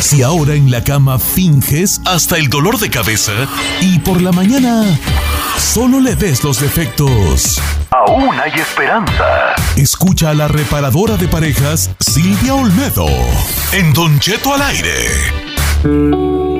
Si ahora en la cama finges hasta el dolor de cabeza y por la mañana solo le ves los defectos. Aún hay esperanza. Escucha a la reparadora de parejas Silvia Olmedo en Don Cheto al aire.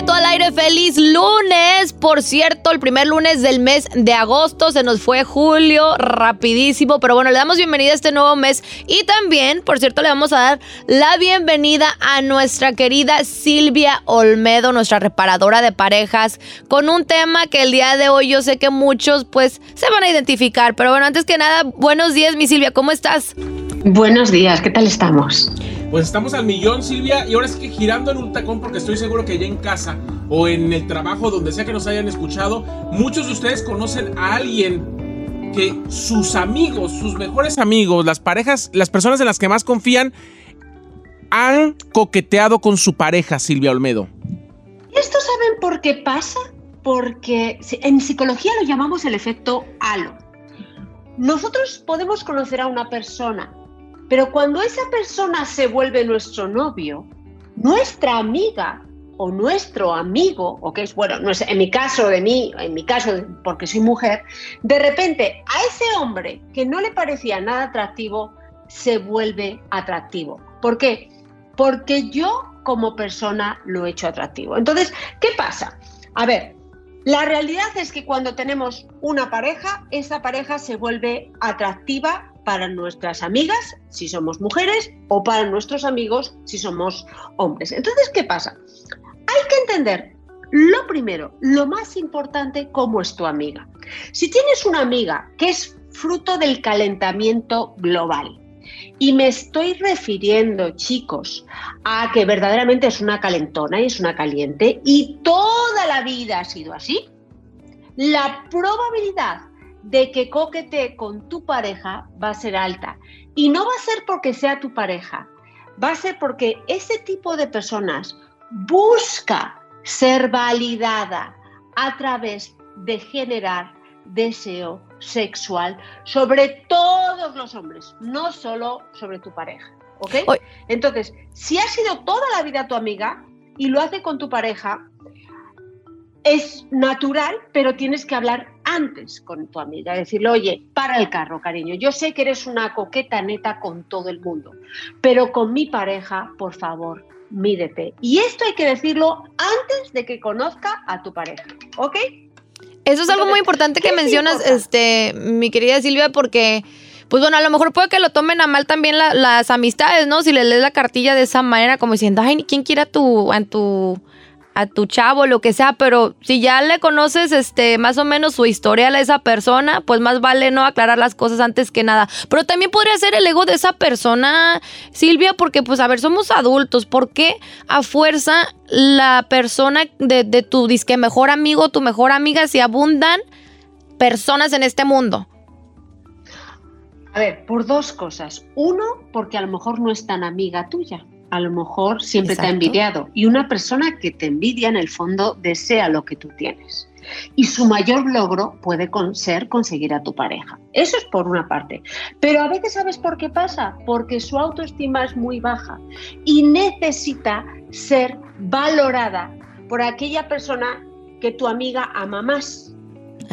Cheto al aire, feliz lunes. Por cierto, el primer lunes del mes de agosto se nos fue julio, rapidísimo, pero bueno, le damos bienvenida a este nuevo mes y también, por cierto, le vamos a dar la bienvenida a nuestra querida Silvia Olmedo, nuestra reparadora de parejas, con un tema que el día de hoy yo sé que muchos pues se van a identificar, pero bueno, antes que nada, buenos días, mi Silvia, ¿cómo estás? Buenos días, ¿qué tal estamos? Pues estamos al millón, Silvia, y ahora es que girando en un tacón, porque estoy seguro que ya en casa o en el trabajo, donde sea que nos hayan escuchado, muchos de ustedes conocen a alguien que sus amigos, sus mejores amigos, las parejas, las personas en las que más confían, han coqueteado con su pareja, Silvia Olmedo. ¿Esto saben por qué pasa? Porque en psicología lo llamamos el efecto halo. Nosotros podemos conocer a una persona pero cuando esa persona se vuelve nuestro novio, nuestra amiga o nuestro amigo, o que es, bueno, en mi caso de mí, en mi caso porque soy mujer, de repente a ese hombre que no le parecía nada atractivo, se vuelve atractivo. ¿Por qué? Porque yo como persona lo he hecho atractivo. Entonces, ¿qué pasa? A ver, la realidad es que cuando tenemos una pareja, esa pareja se vuelve atractiva para nuestras amigas, si somos mujeres, o para nuestros amigos, si somos hombres. Entonces, ¿qué pasa? Hay que entender, lo primero, lo más importante, cómo es tu amiga. Si tienes una amiga que es fruto del calentamiento global, y me estoy refiriendo, chicos, a que verdaderamente es una calentona y es una caliente y toda la vida ha sido así. La probabilidad de que coquete con tu pareja va a ser alta. Y no va a ser porque sea tu pareja, va a ser porque ese tipo de personas busca ser validada a través de generar deseo sexual sobre todos los hombres, no solo sobre tu pareja. ¿Ok? Entonces, si ha sido toda la vida tu amiga y lo hace con tu pareja, es natural, pero tienes que hablar antes con tu amiga, decirle, oye, para el carro, cariño, yo sé que eres una coqueta neta con todo el mundo, pero con mi pareja, por favor, mídete. Y esto hay que decirlo antes de que conozca a tu pareja, ¿ok? Eso es algo muy importante que mencionas, este, mi querida Silvia, porque pues bueno, a lo mejor puede que lo tomen a mal también las amistades, ¿no? Si le lees la cartilla de esa manera, como diciendo, ay, ¿quién quiere a tu, a tu a tu chavo, lo que sea, pero si ya le conoces este más o menos su historial a esa persona, pues más vale no aclarar las cosas antes que nada. Pero también podría ser el ego de esa persona, Silvia, porque pues a ver, somos adultos, ¿por qué a fuerza la persona de, de tu disque mejor amigo, tu mejor amiga, se abundan personas en este mundo? A ver, por dos cosas. Uno, porque a lo mejor no es tan amiga tuya a lo mejor siempre te ha envidiado. Y una persona que te envidia en el fondo desea lo que tú tienes. Y su mayor logro puede ser conseguir a tu pareja. Eso es por una parte. Pero a veces sabes por qué pasa. Porque su autoestima es muy baja y necesita ser valorada por aquella persona que tu amiga ama más.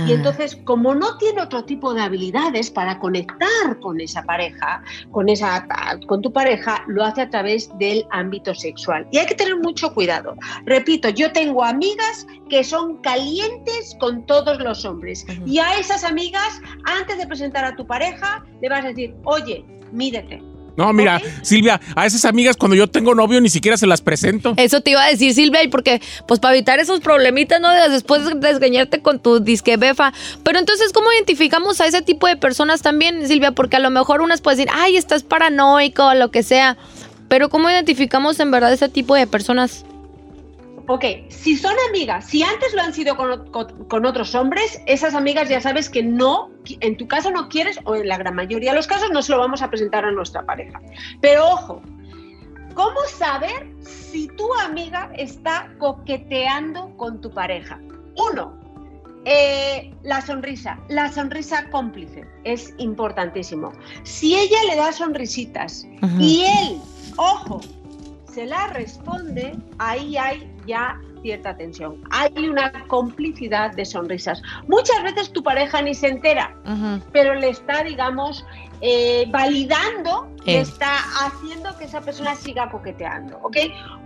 Y entonces, como no tiene otro tipo de habilidades para conectar con esa pareja, con, esa, con tu pareja, lo hace a través del ámbito sexual. Y hay que tener mucho cuidado. Repito, yo tengo amigas que son calientes con todos los hombres. Y a esas amigas, antes de presentar a tu pareja, le vas a decir, oye, mídete no, mira, Silvia, a esas amigas cuando yo tengo novio ni siquiera se las presento. Eso te iba a decir, Silvia, y porque, pues para evitar esos problemitas, ¿no? Después de desgañarte con tu disque befa. Pero entonces, ¿cómo identificamos a ese tipo de personas también, Silvia? Porque a lo mejor unas pueden decir, ay, estás paranoico o lo que sea. Pero ¿cómo identificamos en verdad ese tipo de personas? Ok, si son amigas, si antes lo han sido con, otros hombres, esas amigas ya sabes que no, en tu caso no quieres, o en la gran mayoría de los casos no se lo vamos a presentar a nuestra pareja. Pero ojo, ¿cómo saber si tu amiga está coqueteando con tu pareja? Uno, Eh, la sonrisa, la sonrisa cómplice es importantísimo. Si ella le da sonrisitas y él, ojo, se la responde, ahí hay ya cierta tensión. Hay una complicidad de sonrisas. Muchas veces tu pareja ni se entera, pero le está, digamos, eh, validando, le está haciendo que esa persona siga coqueteando. ¿Ok?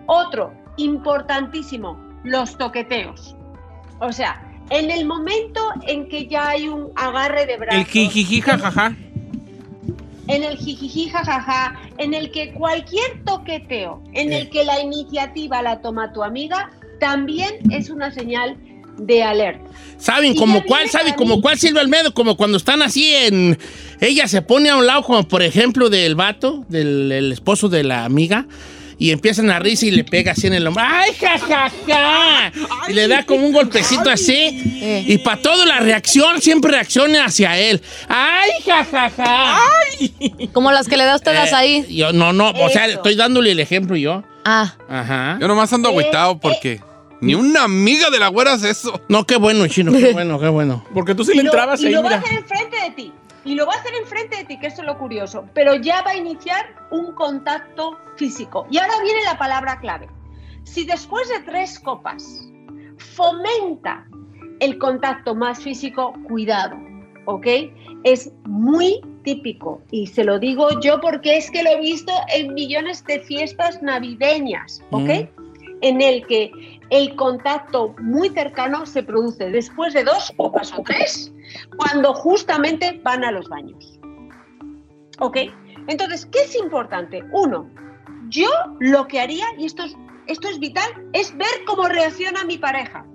Otro, importantísimo, los toqueteos. O sea, en el momento en que ya hay un agarre de brazos. El jijiji jajaja. En el jijiji jajaja, en el que cualquier toqueteo, en el que la iniciativa la toma tu amiga, también es una señal de alerta. ¿Saben como cuál? ¿Saben como cuál Silvia Almedo? Como cuando están así en... Ella se pone a un lado, como por ejemplo del vato, del esposo de la amiga, y empiezan a risa y le pega así en el hombro. ¡Ay, jajaja! Y le da como un golpecito así. Y para todo la reacción siempre reacciona hacia él. ¡Ay, jajaja! ¡Ay! Como las que le da usted eh, ahí. Yo, no, no, o sea, estoy dándole el ejemplo yo. Ah. Ajá. Yo nomás ando agüitado porque. Ni una amiga de la güera hace eso. No, qué bueno, chino, qué bueno, qué bueno. Porque tú sí le entrabas y ahí, lo va a hacer enfrente de ti. Y lo va a hacer enfrente de ti, que eso es lo curioso. Pero ya va a iniciar un contacto físico. Y ahora viene la palabra clave. Si después de tres copas fomenta el contacto más físico, cuidado, ¿ok? Es muy típico y se lo digo yo porque es que lo he visto en millones de fiestas navideñas, ¿ok? Mm. En el que el contacto muy cercano se produce después de dos copas o tres, cuando justamente van a los baños. ¿Ok? Entonces, ¿qué es importante? Uno, yo lo que haría, y esto es, esto es vital, es ver cómo reacciona mi pareja.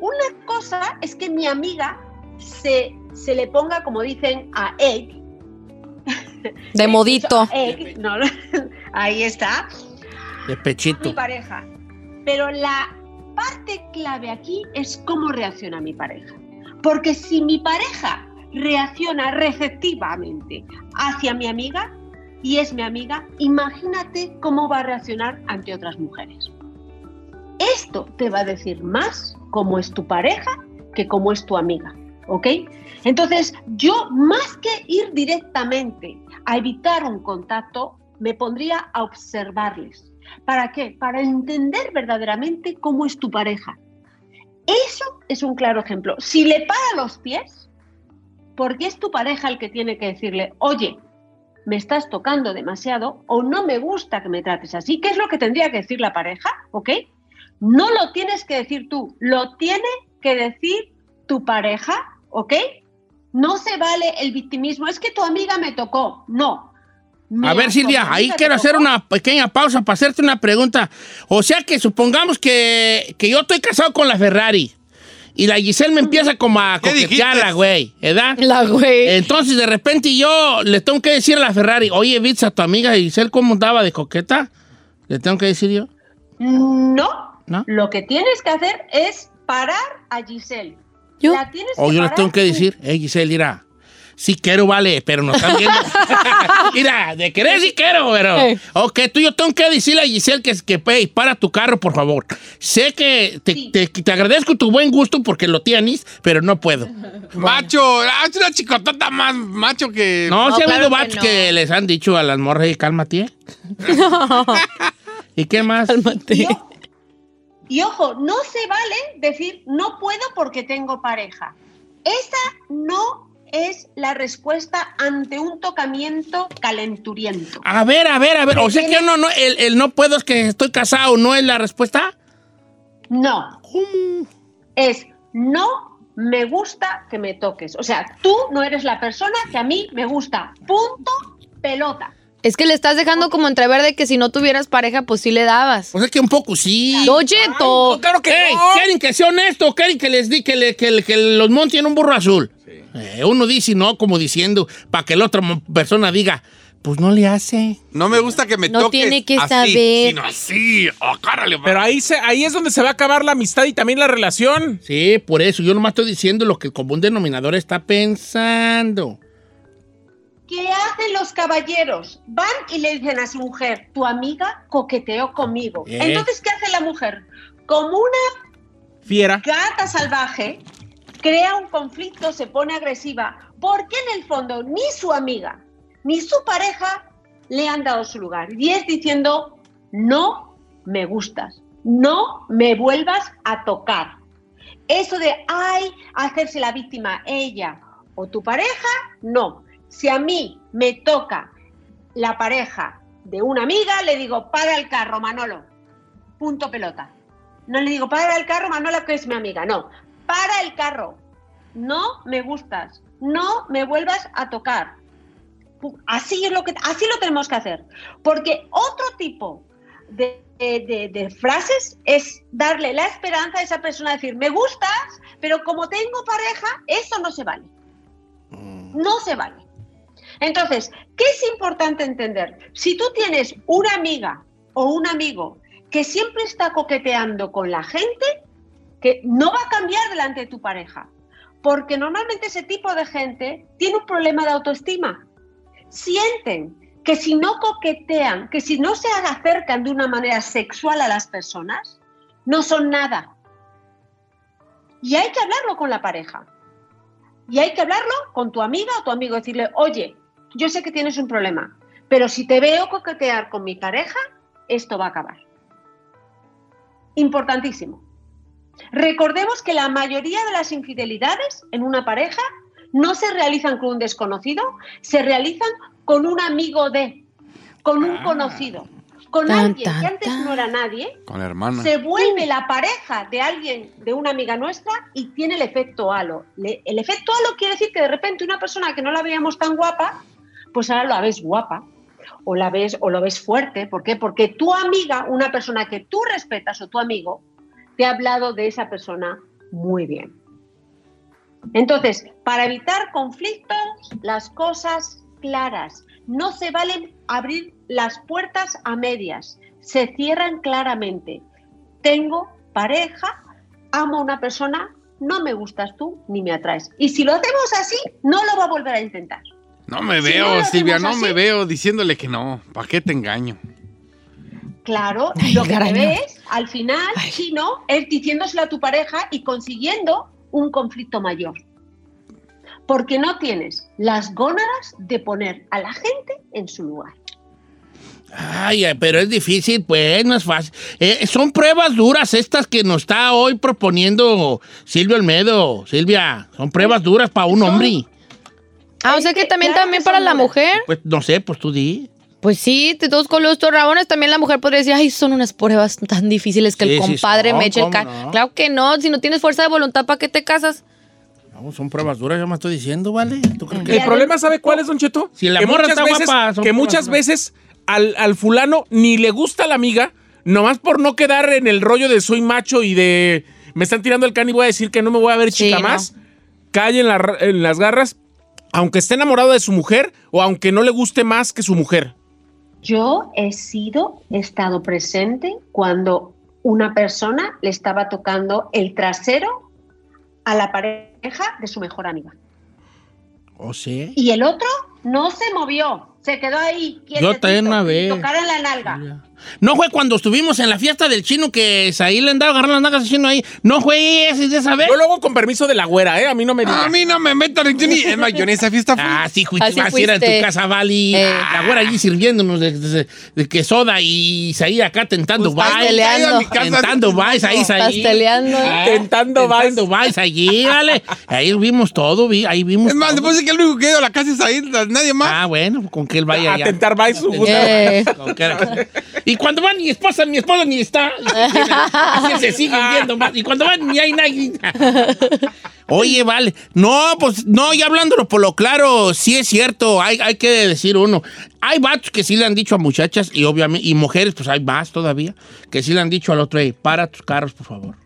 Una cosa es que mi amiga se, se le ponga, como dicen, a egg. De modito. ahí está. De pechito. Mi pareja. Pero la parte clave aquí es cómo reacciona mi pareja. Porque si mi pareja reacciona receptivamente hacia mi amiga y es mi amiga, imagínate cómo va a reaccionar ante otras mujeres. Esto te va a decir más cómo es tu pareja que cómo es tu amiga. ¿Ok? Entonces, yo más que ir directamente a evitar un contacto, me pondría a observarles ¿Para qué? Para entender verdaderamente cómo es tu pareja. Eso es un claro ejemplo. Si le para los pies, porque es tu pareja el que tiene que decirle, oye, me estás tocando demasiado o no me gusta que me trates así. ¿Qué es lo que tendría que decir la pareja? ¿Ok? No lo tienes que decir tú, lo tiene que decir tu pareja, ¿ok? No se vale el victimismo, es que tu amiga me tocó. No, a ver, Silvia, ahí quiero hacer una pequeña pausa para hacerte una pregunta. O sea que supongamos que, yo estoy casado con la Ferrari. Y la Giselle me empieza como a coquetear güey, ¿verdad? La güey. Entonces, de repente yo le tengo que decir a la Ferrari, oye, Vitz, a tu amiga Giselle, ¿cómo andaba de coqueta? ¿Le tengo que decir yo? No. ¿No? Lo que tienes que hacer es parar a Giselle. ¿Yo? o yo le tengo que decir, hey, Giselle, mira, sí quiero, vale, pero no están viendo. Mira, de querer sí quiero, pero. Ok, tú yo tengo que decirle a Giselle que, que para tu carro, por favor. Sé que te, te, agradezco tu buen gusto porque lo tienes, pero no puedo. Macho, es una chicotota más macho que. No, no si ha habido vatos que, les han dicho a las morras, y cálmate. ¿Y qué más? Cálmate. y ojo, no se vale decir no puedo porque tengo pareja. Esa no es la respuesta ante un tocamiento calenturiento. A ver, a ver, a ver. O sea que no, no, el, no puedo es que estoy casado, ¿no es la respuesta? No. Es no me gusta que me toques. O sea, tú no eres la persona que a mí me gusta. Punto, pelota. Es que le estás dejando como entrever de que si no tuvieras pareja, pues sí le dabas. O sea que un poco sí. Oye, todo. claro que ¿Quieren que sea honesto? ¿Quieren que les di que, que, que los monten un burro azul? Eh, uno dice no, como diciendo, para que la otra persona diga, pues no le hace. No me gusta que me no No tiene que saber. Sino así. Oh, Pero ahí, se, ahí es donde se va a acabar la amistad y también la relación. Sí, por eso. Yo nomás estoy diciendo lo que el común denominador está pensando. ¿Qué hacen los caballeros? Van y le dicen a su mujer, tu amiga coqueteó conmigo. Entonces, ¿qué hace la mujer? Como una Fiera. gata salvaje, crea un conflicto, se pone agresiva, porque en el fondo ni su amiga ni su pareja le han dado su lugar. Y es diciendo, no me gustas, no me vuelvas a tocar. Eso de, ay, hacerse la víctima ella o tu pareja, no. Si a mí me toca la pareja de una amiga, le digo, para el carro, Manolo. Punto pelota. No le digo, para el carro, Manolo, que es mi amiga. No, para el carro. No me gustas. No me vuelvas a tocar. Así es lo que, así lo tenemos que hacer. Porque otro tipo de, de, de, frases es darle la esperanza a esa persona, decir, me gustas, pero como tengo pareja, eso no se vale. No se vale. Entonces, ¿qué es importante entender? Si tú tienes una amiga o un amigo que siempre está coqueteando con la gente, que no va a cambiar delante de tu pareja, porque normalmente ese tipo de gente tiene un problema de autoestima. Sienten que si no coquetean, que si no se acercan de una manera sexual a las personas, no son nada. Y hay que hablarlo con la pareja. Y hay que hablarlo con tu amiga o tu amigo, decirle, oye, yo sé que tienes un problema, pero si te veo coquetear con mi pareja, esto va a acabar. Importantísimo. Recordemos que la mayoría de las infidelidades en una pareja no se realizan con un desconocido, se realizan con un amigo de, con un ah. conocido, con alguien que antes no era nadie. Con la hermana. Se vuelve la pareja de alguien, de una amiga nuestra, y tiene el efecto halo. el efecto halo quiere decir que de repente una persona que no la veíamos tan guapa, pues ahora la ves guapa o la ves o lo ves fuerte. ¿Por qué? Porque tu amiga, una persona que tú respetas o tu amigo, te ha hablado de esa persona muy bien. Entonces, para evitar conflictos, las cosas claras. No se valen abrir las puertas a medias, se cierran claramente. Tengo pareja, amo a una persona, no me gustas tú ni me atraes. Y si lo hacemos así, no lo va a volver a intentar. No me veo, Silvia, no me veo diciéndole que no. ¿Para qué te engaño? Claro, lo que ves al final, si no, es diciéndoselo a tu pareja y consiguiendo un conflicto mayor. Porque no tienes las gónadas de poner a la gente en su lugar. Ay, pero es difícil, pues, no es fácil. Eh, son pruebas duras estas que nos está hoy proponiendo Silvio Almedo. Silvia, son pruebas duras para un hombre. Ah, o sea que también, también para la mujer. Pues no sé, pues tú di. Pues sí, de todos con los torrabones también la mujer podría decir, ay, son unas pruebas tan difíciles que el compadre me eche el ca Claro que no, si no tienes fuerza de voluntad, ¿para qué te casas? No, son pruebas duras, yo me estoy diciendo, ¿vale? El problema, ¿sabe cuál es, Don Cheto? Si la que morra está veces, guapa, Que muchas veces al, al fulano ni le gusta la amiga, nomás por no quedar en el rollo de soy macho y de me están tirando el can y voy a decir que no me voy a ver chica más, cae en, en las garras aunque esté enamorado de su mujer o aunque no le guste más que su mujer? Yo he sido, he estado presente cuando una persona le estaba tocando el trasero a la pareja de su mejor amiga. ¿O ¿Oh, sí? Y el otro no se movió, se quedó ahí. Yo también una vez. Tocar en la nalga. No fue cuando estuvimos en la fiesta del chino que ahí le andaba agarrando las nalgas haciendo ahí. No fue ese de esa vez. Yo luego con permiso de la güera, ¿eh? A mí no me A mí no me metan en ni. Es más, yo en esa fiesta fui. Ah, sí, fuiste. Así era en tu casa, Vali. Eh. La güera allí sirviéndonos de, de, que soda y ahí acá tentando pues Pasteleando. Tentando vais ahí, ahí. Pasteleando. Ah, tentando Tentando vais allí, vale. Ahí vimos todo, vi, ahí vimos Es más, después de que el único que ido a la casa es ahí, nadie más. Ah, bueno, con que él vaya allá. A tentar vais su eh. Y cuando van y esposa, mi esposa ni está. Así se siguen viendo más. Y cuando van, ni hay nadie. Oye, vale. No, pues, no, y hablándolo por lo claro, sí es cierto, hay, hay que decir uno. Hay vatos que sí le han dicho a muchachas y obviamente, y mujeres, pues hay más todavía, que sí le han dicho al otro, para tus carros, por favor.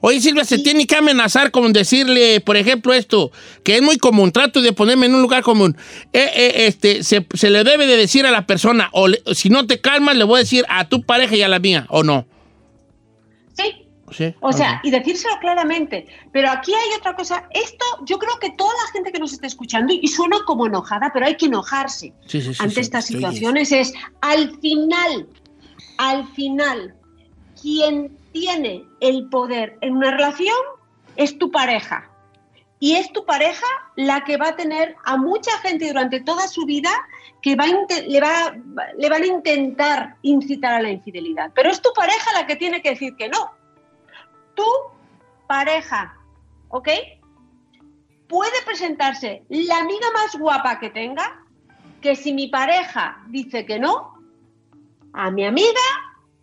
Oye, Silvia, se tiene que amenazar con decirle, por ejemplo, esto, que es muy común, trato de ponerme en un lugar común. Eh, eh, este, se, le debe de decir a la persona, o si no te calmas, le voy a decir a tu pareja y a la mía, ¿o no? Sí. ¿Sí? O sea, y decírselo claramente. Pero aquí hay otra cosa. Esto, yo creo que toda la gente que nos está escuchando, y suena como enojada, pero hay que enojarse ante estas situaciones, es al final, al final, quien tiene el poder en una relación es tu pareja. Y es tu pareja la que va a tener a mucha gente durante toda su vida que va le, va, le van a intentar incitar a la infidelidad. Pero es tu pareja la que tiene que decir que no. Tu pareja, ¿ok? Puede presentarse la amiga más guapa que tenga, que si mi pareja dice que no, a mi amiga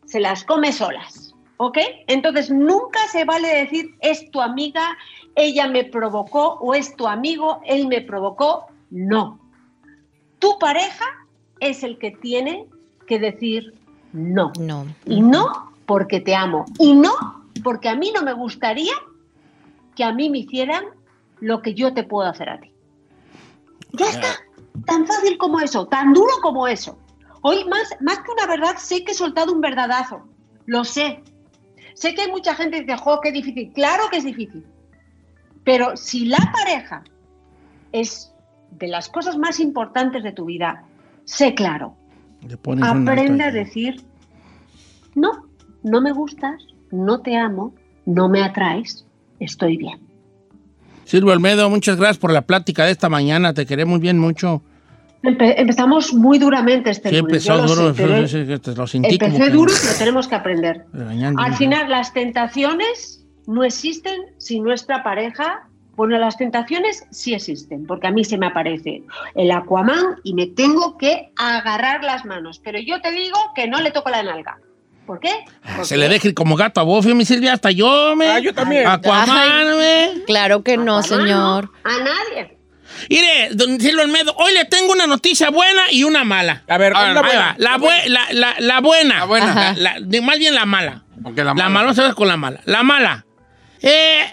se las come solas. ¿Ok? Entonces nunca se vale decir es tu amiga, ella me provocó o es tu amigo, él me provocó. No. Tu pareja es el que tiene que decir no. No. Y no porque te amo. Y no porque a mí no me gustaría que a mí me hicieran lo que yo te puedo hacer a ti. Ya está. Tan fácil como eso, tan duro como eso. Hoy más, más que una verdad, sé que he soltado un verdadazo. Lo sé. Sé que hay mucha gente que dice, jo, qué difícil. Claro que es difícil. Pero si la pareja es de las cosas más importantes de tu vida, sé claro. Aprende a decir, no, no me gustas, no te amo, no me atraes, estoy bien. Silvio Almedo, muchas gracias por la plática de esta mañana. Te queremos bien mucho empezamos muy duramente este sí, empezó duro, empecé duro, pero tenemos que aprender. Al final, las tentaciones no existen si nuestra pareja... Bueno, las tentaciones sí existen, porque a mí se me aparece el Aquaman y me tengo que agarrar las manos. Pero yo te digo que no le toco la nalga. ¿Por qué? Ah, se le deje como gato a Buffy, mi Silvia, hasta yo, me. Ah, yo también. Aquaman, me. Claro que no, señor. A nadie. Mire, don Silvio Almedo, hoy le tengo una noticia buena y una mala. A ver, la, buena. La, buena. La buena. más bien la mala. la mala. La mala, vamos a ver con la mala. La mala. Eh,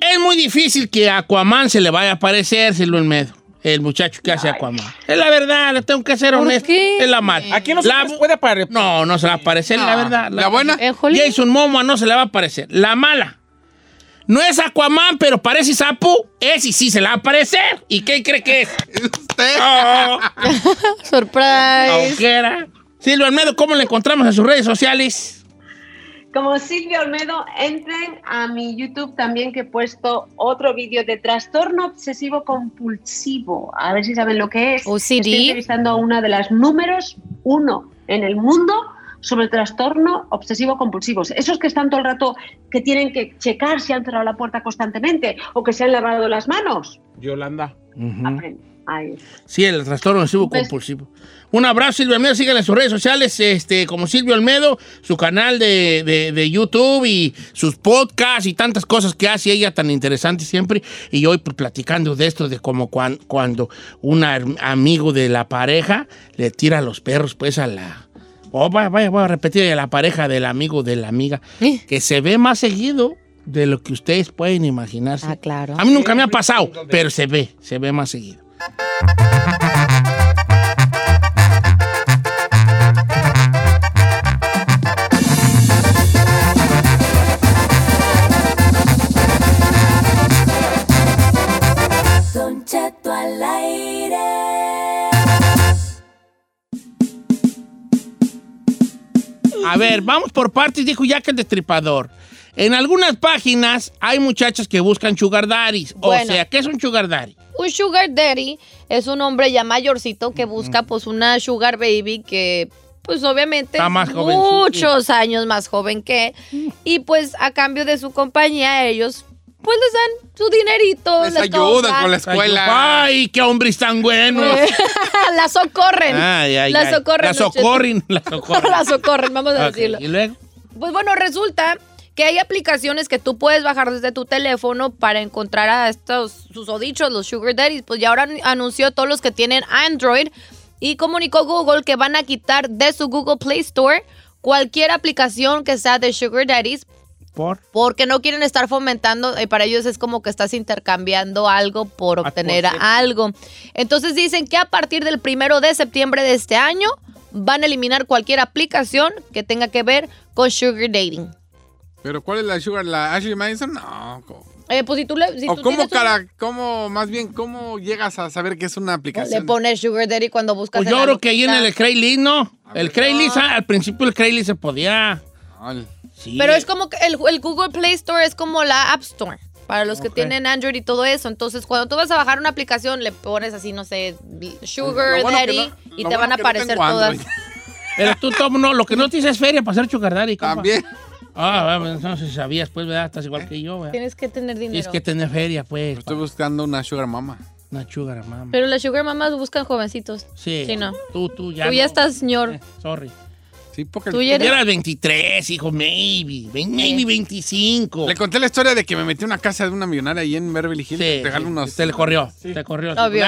es muy difícil que a Aquaman se le vaya a aparecer, Silvio Almedo. El muchacho que hace Aquaman. Es la verdad, le tengo que ser honesto. Es la mala. Aquí no se le puede aparecer. No, no se le va a aparecer, la verdad. La, buena. Jason Momoa no se le va a aparecer. La mala. No es Aquaman, pero parece sapo. Es y sí se la va a aparecer. ¿Y qué cree que es? Usted. Oh. Surprise. era. Silvio Almedo, ¿cómo le encontramos en sus redes sociales? Como Silvio Olmedo, entren a mi YouTube también que he puesto otro vídeo de trastorno obsesivo compulsivo. A ver si saben lo que es. OCD. Estoy entrevistando a una de las números uno en el mundo sobre el trastorno obsesivo-compulsivo. Esos que están todo el rato, que tienen que checar si han cerrado la puerta constantemente o que se han lavado las manos. Yolanda. Sí, el trastorno obsesivo-compulsivo. Un abrazo, Silvio Almedo. Síganle en sus redes sociales, este, como Silvio Almedo, su canal de, YouTube y sus podcasts y tantas cosas que hace ella tan interesante siempre. Y hoy pues, platicando de esto, de como cuando un amigo de la pareja le tira a los perros, pues a la Oh, vaya, vaya, voy a repetir la pareja del amigo de la amiga, que se ve más seguido de lo que ustedes pueden imaginarse. Ah, claro. A mí nunca me ha pasado, pero se ve, se ve más seguido. A ver, vamos por partes, dijo Jack el Destripador. En algunas páginas hay muchachas que buscan sugar daddies. O sea, ¿qué es un sugar daddy? Un sugar daddy es un hombre ya mayorcito que busca pues una sugar baby que pues obviamente Está más muchos años más joven que y pues a cambio de su compañía ellos pues les dan su dinerito. Les, ayudan con la escuela. Ay, qué hombres tan buenos. la socorren. la socorren. La socorren. La socorren. la socorren, vamos a decirlo. ¿Y luego? Pues bueno, resulta que hay aplicaciones que tú puedes bajar desde tu teléfono para encontrar a estos susodichos, los sugar daddies. Pues ya ahora anunció todos los que tienen Android y comunicó Google que van a quitar de su Google Play Store cualquier aplicación que sea de sugar daddies porque no quieren estar fomentando, y para ellos es como que estás intercambiando algo por ah, obtener algo. Entonces dicen que a partir del primero de septiembre de este año van a eliminar cualquier aplicación que tenga que ver con sugar dating. ¿Pero cuál es la sugar? ¿La Ashley Madison? No. Eh, pues si tú le. o cómo, cara, cómo, más bien, cómo llegas a saber que es una aplicación? Le pones Sugar Daddy cuando buscas. Pues yo creo que ahí en el Craigslist, ¿no? el Craigslist, ah, al principio el Craigslist se podía. Sí. Pero es como que el, el Google Play Store es como la App Store. Para los que tienen Android y todo eso. Entonces, cuando tú vas a bajar una aplicación, le pones así, no sé, Sugar bueno Daddy, no- y te bueno van a no aparecer todas. Android. Pero tú, Tom, no, lo que no tienes es feria para hacer sugar daddy, compa. También. Ah, bueno, entonces sabías, pues, ¿verdad? Estás igual que yo, ¿verdad? Tienes que tener dinero. Tienes que tener feria, pues. Estoy buscando una sugar mama. Una sugar, mamá. Pero las Sugar Mamas buscan jovencitos. Sí. Sí, no. Tú, tú ya. Tú ya no. estás, señor. Eh, sorry. Sí, porque Tú ya eres- Eras 23, hijo, maybe. Maybe 25. le conté la historia de que me metí a una casa de una millonaria ahí en Beverly Hills. Sí, sí, unos. Te le corrió. Te corrió. Obvio.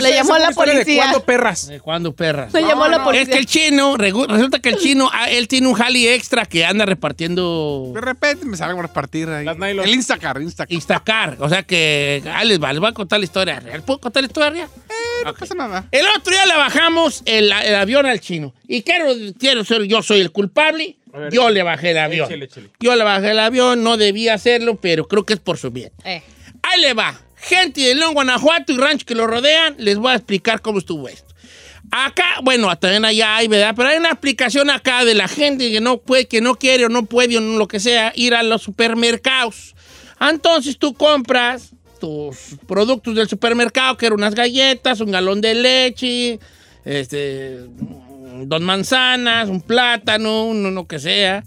Le llamó a la policía. De cuando perras. ¿De cuándo, perras? Se llamó a la policía. Es que el chino, resulta que el chino, ah, él tiene un jali extra que anda repartiendo De repente me salen a repartir ahí. Las. El Instacar, Instacar. Instacar. O sea que, ahí les va, les voy a contar la historia real. ¿Puedo contar la historia real? No Ok. pasa nada. El otro día le bajamos el, el avión al chino. Y quiero, quiero ser, yo soy el culpable. Ver, yo le bajé el avión. échale, échale. Yo le bajé el avión, no debía hacerlo, pero creo que es por su bien. Eh. Ahí le va. Gente de León, Guanajuato y rancho que lo rodean, les voy a explicar cómo estuvo esto. Acá, bueno, también allá hay, ¿verdad? Pero hay una explicación acá de la gente que no puede, que no quiere o no puede o no lo que sea, ir a los supermercados. Entonces tú compras tus productos del supermercado, que eran unas galletas, un galón de leche, este, dos manzanas, un plátano, uno lo que sea.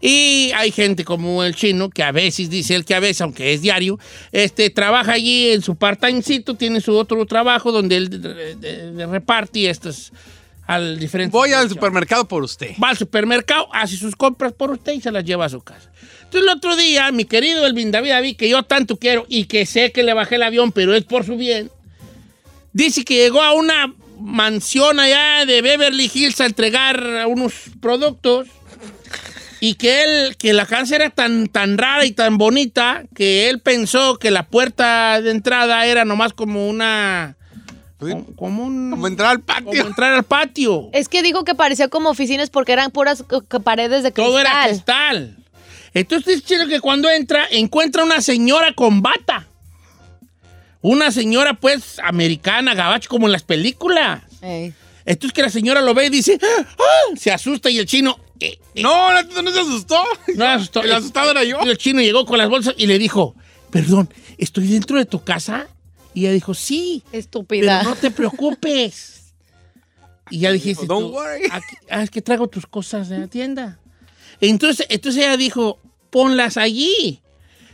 Y hay gente como el chino, que a veces, dice él que a veces, aunque es diario, este, trabaja allí en su part-timecito, tiene su otro trabajo donde él de- de- de reparte estos al diferente. Voy al supermercado por usted. Va al supermercado, hace sus compras por usted y se las lleva a su casa. Entonces el otro día, mi querido Elvin David David, que yo tanto quiero y que sé que le bajé el avión, pero es por su bien, dice que llegó a una mansión allá de Beverly Hills a entregar unos productos y que él, que la casa era tan, tan rara y tan bonita que él pensó que la puerta de entrada era nomás como una... Como, como un... Como entrar al como patio. entrar al patio. Es que dijo que parecía como oficinas porque eran puras paredes de cristal. Todo era cristal. Entonces, es chido que cuando entra, encuentra una señora con bata. Una señora, pues, americana, gabacho, como en las películas. Ey. Entonces que la señora lo ve y dice, ¡Ah! se asusta y el chino... eh, eh, No, no, no se asustó. no asustó. El asustado era yo. Y el chino llegó con las bolsas y le dijo, perdón, ¿estoy dentro de tu casa? Y ella dijo, sí, pero Estúpida. no te preocupes. Y ya dijiste, Don't tú, worry. "Aquí- ah, es que traigo tus cosas de la tienda. Entonces, entonces ella dijo, ponlas allí.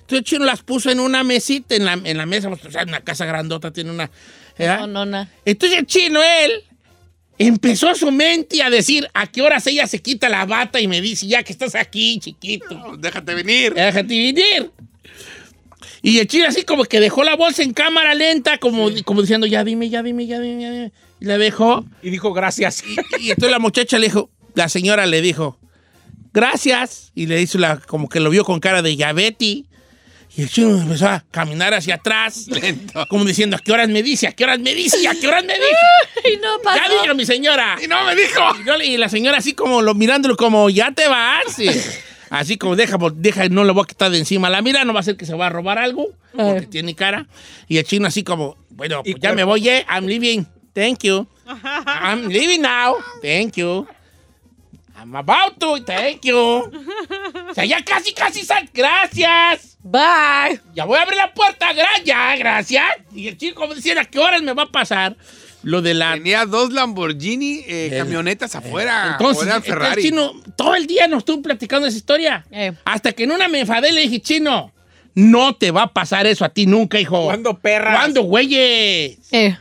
Entonces el chino las puso en una mesita, en la, en la mesa, o sea, una casa grandota tiene una... ¿verdad? No, no, no. Entonces el chino, él, empezó su mente a decir a qué horas ella se quita la bata y me dice, ya que estás aquí, chiquito, Déjate venir. déjate venir. Y el chino así como que dejó la bolsa en cámara lenta, como, como diciendo, ya dime, ya dime, ya dime, ya dime. Y la dejó. Y dijo gracias. Y entonces la muchacha le dijo, la señora le dijo, gracias. Y le hizo la, como que lo vio con cara de ya Betty. Y el chino empezó a caminar hacia atrás, Lento. como diciendo, ¿a qué horas me dice? ¿A qué horas me dice? ¿Y ¿A qué horas me dice? Ay, no pasó. Ya diga, mi señora. Y no me dijo. Y, yo y la señora así como lo, mirándolo como, ya te vas. Y así como, deja, deja, no le voy a quitar de encima la mira, no va a ser que se va a robar algo, porque tiene cara. Y el chino así como, bueno, Y pues ya me cuerpo. voy, eh, I'm leaving. Thank you. I'm leaving now. Thank you. I'm about to. Thank you. O sea, ya casi, casi sal. Gracias. Bye. Ya voy a abrir la puerta. Gra ya, gracias. Y el chico decía, ¿a qué horas me va a pasar lo de la Tenía dos Lamborghini eh, El- camionetas afuera. Entonces, Ferrari. chino, todo el día nos estuvo platicando esa historia. Eh. Hasta que en una me enfadé y le dije, chino, no te va a pasar eso a ti nunca, hijo. ¿Cuándo, perras? ¿Cuándo, güeyes? Eh.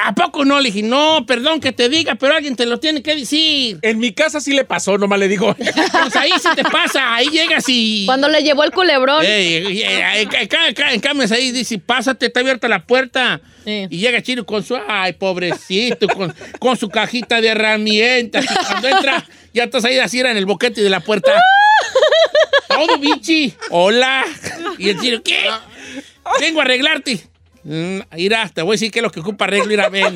¿A poco no? Le dije, no, perdón que te diga, pero alguien te lo tiene que decir. En mi casa sí le pasó, nomás le digo. Pues ahí sí te pasa, ahí llegas y... Cuando le llevó el culebrón. Ey, ey, ey, acá, acá, en cambio ahí dice, pásate, está abierta la puerta. Sí. Y llega Chino con su, ay, pobrecito, con, con su cajita de herramientas. Y cuando entra, ya estás ahí así era en el boquete de la puerta. Todo bichi. Hola. Y el Chino, ¿qué? Vengo a arreglarte. Mm, Mira, te voy a decir que es lo que ocupa arreglo, ir a ver.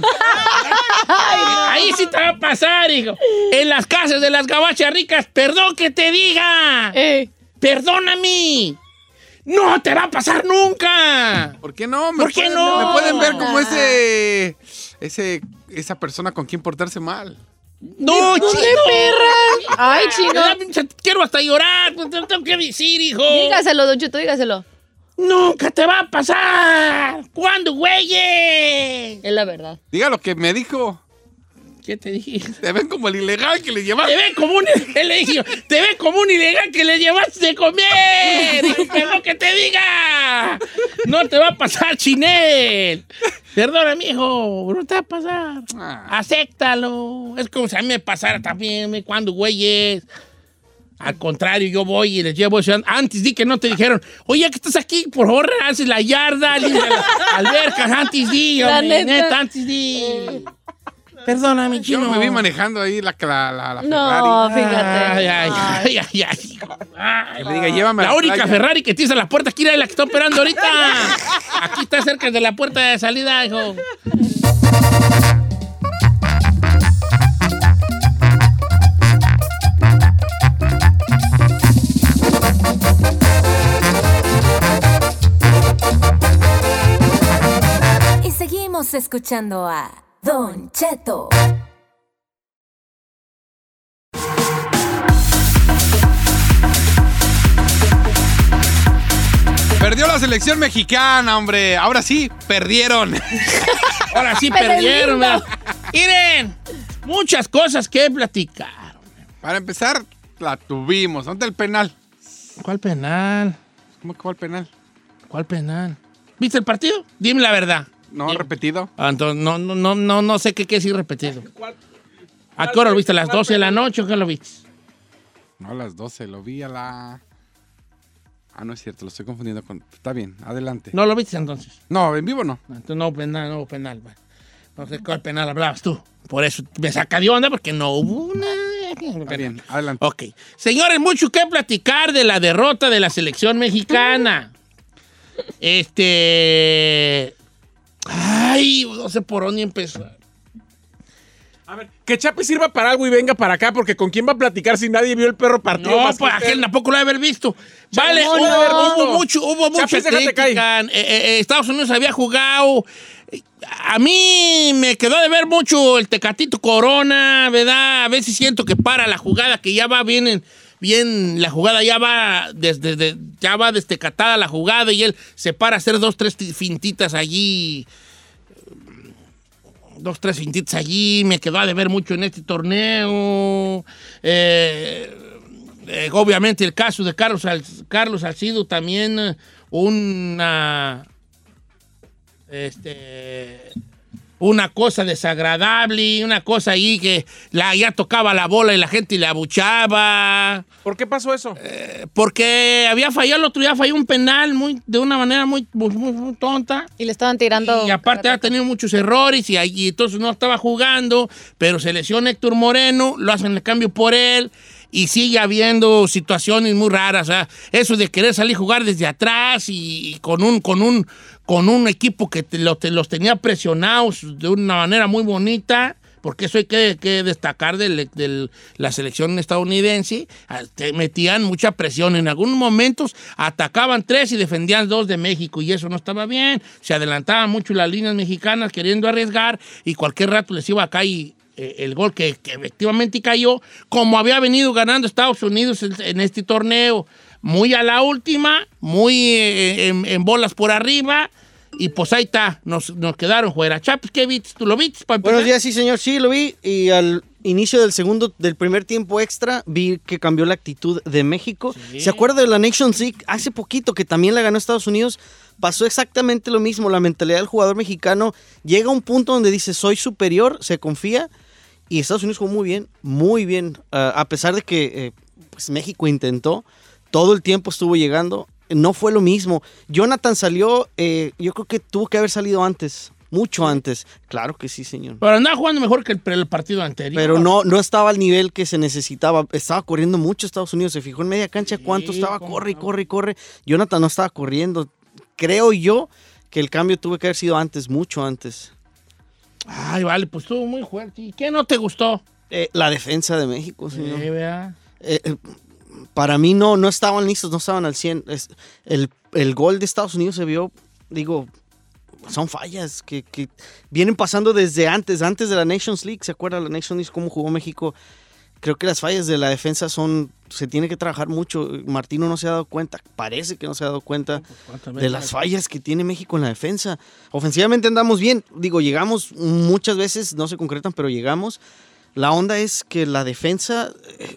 Ahí sí te va a pasar, hijo. En las casas de las gabachas ricas, perdón que te diga. Eh. Perdóname. No te va a pasar nunca. ¿Por qué no? ¿Me ¿Por qué pueden- no? Me pueden ver como ese, ese, esa persona con quien portarse mal. No, chino. perra! Ay, chino. Quiero hasta llorar, pues, te lo tengo que decir, hijo. Dígaselo, Don Cheto, dígaselo. Nunca te va a pasar. ¿Cuándo, güey? Es la verdad. Diga lo que me dijo. ¿Qué te dije? Te ven como el ilegal que le llevaste. Te ven como un, te ven como un ilegal que le llevaste de comer. Pero que te diga. No te va a pasar, Chinel. Perdona, mijo. No te va a pasar. Ah. Acéptalo. Es como si a mí me pasara también. Cuando, güeyes? Al contrario, yo voy y les llevo eso. Antes di que no te dijeron, oye, que estás aquí, por favor, haces la yarda, limpia las albercas, antes di, La hombre, neta. neta, antes di. Perdona, mi Yo chino. me vi manejando ahí la, la, la, la No, Ferrari. fíjate. Ay, ay, ay, ay, ay. Ay, Le diga, llévame La la única playa. Ferrari que tienes a la puerta, aquí es la que está operando ahorita. Aquí está cerca de la puerta de salida, hijo. Escuchando a Don Cheto. Perdió la selección mexicana, hombre. Ahora sí, perdieron. Ahora sí perdieron. Miren, muchas cosas que platicar. Para empezar, la tuvimos. ¿Dónde el penal? ¿Cuál penal? ¿Cómo que cuál penal? ¿Cuál penal? ¿Viste el partido? Dime la verdad. No, repetido. Ah, entonces, no, no, no, no, no sé qué quiere decir repetido. ¿A qué hora lo viste? ¿A las 12 de la noche o qué lo viste? No, a las 12. Lo vi a la... Ah, no es cierto. Lo estoy confundiendo con... Está bien, adelante. ¿No lo viste entonces? No, en vivo no. Ah, Entonces no hubo penal, no hubo penal. bueno. No sé cuál penal hablabas tú. Por eso me saca de onda porque no hubo una... Está bien, adelante. Ok. Señores, mucho que platicar de la derrota de la selección mexicana. Este... Ay, no sé por dónde empezar. A ver, que Chapi sirva para algo y venga para acá, porque ¿con quién va a platicar si nadie vio el perro partido? No, más pues usted? aquel tampoco lo debe haber visto. Vale, no, hubo, no, hubo mucho, hubo mucha crítica. Eh, eh, eh, Estados Unidos había jugado. A mí me quedó de ver mucho el Tecatito Corona, ¿verdad? A veces siento que para la jugada, que ya va bien, en- bien la jugada ya va desde, de- ya va destecatada la jugada y él se para a hacer dos, tres ti- fintitas allí. Dos, tres fintitas allí. Me quedó de ver mucho en este torneo. Eh, eh, obviamente el caso de Carlos, Carlos Salcido también eh, una este una cosa desagradable, una cosa ahí que la, ya tocaba la bola y la gente le abuchaba, ¿Por qué pasó eso? eh, porque había fallado el otro día, falló un penal muy, de una manera muy, muy, muy- muy tonta. Y le estaban tirando. Y aparte ha tenido muchos errores y, ahí entonces no estaba jugando, pero se lesiona Héctor Moreno, lo hacen el cambio por él y sigue habiendo situaciones muy raras. sea, eso de querer salir a jugar desde atrás y, y con un con un con un equipo que te- lo- te- los tenía presionados de una manera muy bonita. Porque eso hay que, que destacar de la selección estadounidense. Ah, metían mucha presión. En algunos momentos atacaban tres y defendían dos de México. Y eso no estaba bien. Se adelantaban mucho las líneas mexicanas queriendo arriesgar. Y cualquier rato les iba a caer eh, el gol que, que efectivamente cayó. Como había venido ganando Estados Unidos en, en este torneo. Muy a la última. Muy eh, en, en bolas por arriba. Y pues ahí está. Nos, nos quedaron fuera. Chapis, ¿qué viste? ¿Tú lo viste? Buenos días, sí, señor. Sí, lo vi. Y al inicio del segundo, del primer tiempo extra, vi que cambió la actitud de México. ¿Se acuerda de la Nations League? Hace poquito, que también la ganó Estados Unidos. Pasó exactamente lo mismo. La mentalidad del jugador mexicano llega a un punto donde dice, soy superior, se confía. Y Estados Unidos jugó muy bien, muy bien. Ah, a pesar de que eh, pues México intentó, todo el tiempo estuvo llegando. No fue lo mismo. Jonathan salió, eh, yo creo que tuvo que haber salido antes, mucho antes. Claro que sí, señor. Pero andaba jugando mejor que el, el partido anterior. Pero no, no estaba al nivel que se necesitaba. Estaba corriendo mucho Estados Unidos. Se fijó en media cancha cuánto estaba. Corre no. corre corre. Jonathan no estaba corriendo. Creo yo que el cambio tuvo que haber sido antes, mucho antes. Ay, vale, pues estuvo muy fuerte. ¿Y qué no te gustó? Eh, la defensa de México, señor. Eh, eh, para mí no, no estaban listos, no estaban al 100. Es- el, el gol de Estados Unidos se vio, digo, son fallas que, que vienen pasando desde antes, antes de la Nations League. ¿Se acuerda la Nations League cómo jugó México? Creo que las fallas de la defensa son, se tiene que trabajar mucho. Martino no se ha dado cuenta, parece que no se ha dado cuenta de las fallas que tiene México en la defensa. Ofensivamente andamos bien, digo, llegamos muchas veces, no se concretan, pero llegamos. La onda es que la defensa eh,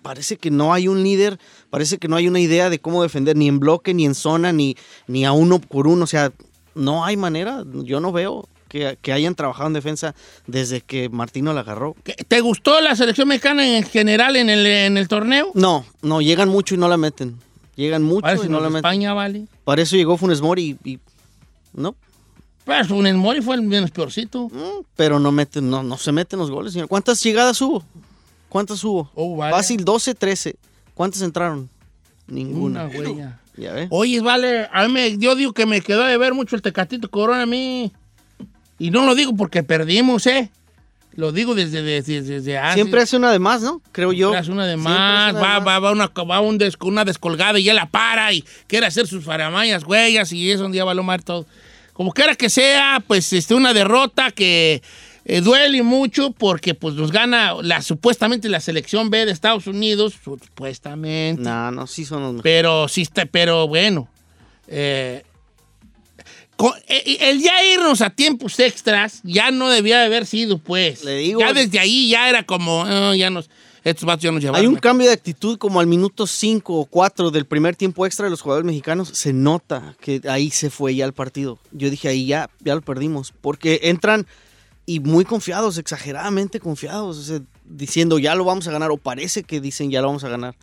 parece que no hay un líder, parece que no hay una idea de cómo defender, ni en bloque, ni en zona, ni, ni a uno por uno. O sea, no hay manera, yo no veo que, hayan trabajado en defensa desde que Martino la agarró. ¿Te gustó la selección mexicana en general en el, en el torneo? No, no, llegan mucho y no la meten. Llegan mucho y no la meten. España, vale. Para eso llegó Funes Mori y, ¿no? Pues Funes Mori fue el menos peorcito. Mm, pero no meten, no, no se meten los goles, señor. ¿Cuántas llegadas hubo? ¿Cuántas hubo? Oh, Fácil 12, 13. ¿Cuántas entraron? Ninguna. Una huella. Ya Oye, vale, a mí yo digo que me quedó de ver mucho el Tecatito Corona a mí. Y no lo digo porque perdimos, ¿eh? Lo digo desde, desde, desde Siempre hace una de más, ¿no? Creo yo. Hace una de más, va, va, va, una, va un una descolgada y ya la para y quiere hacer sus faramayas, huellas y eso un día va a lo todo. Como quiera que sea, pues este, una derrota que eh, duele mucho porque pues nos gana la supuestamente la selección B de Estados Unidos, supuestamente. No, no, sí son los Pero sí está, pero bueno. Eh, el ya irnos a tiempos extras ya no debía de haber sido, pues. Le digo, ya desde ahí ya era como, ah, ya nos, estos vatos ya nos llevaron. Hay un cambio de actitud como al minuto 5 o 4 del primer tiempo extra de los jugadores mexicanos. Se nota que ahí se fue ya el partido. Yo dije, ahí ya, ya lo perdimos. Porque entran y muy confiados, exageradamente confiados, diciendo ya lo vamos a ganar o parece que dicen ya lo vamos a ganar.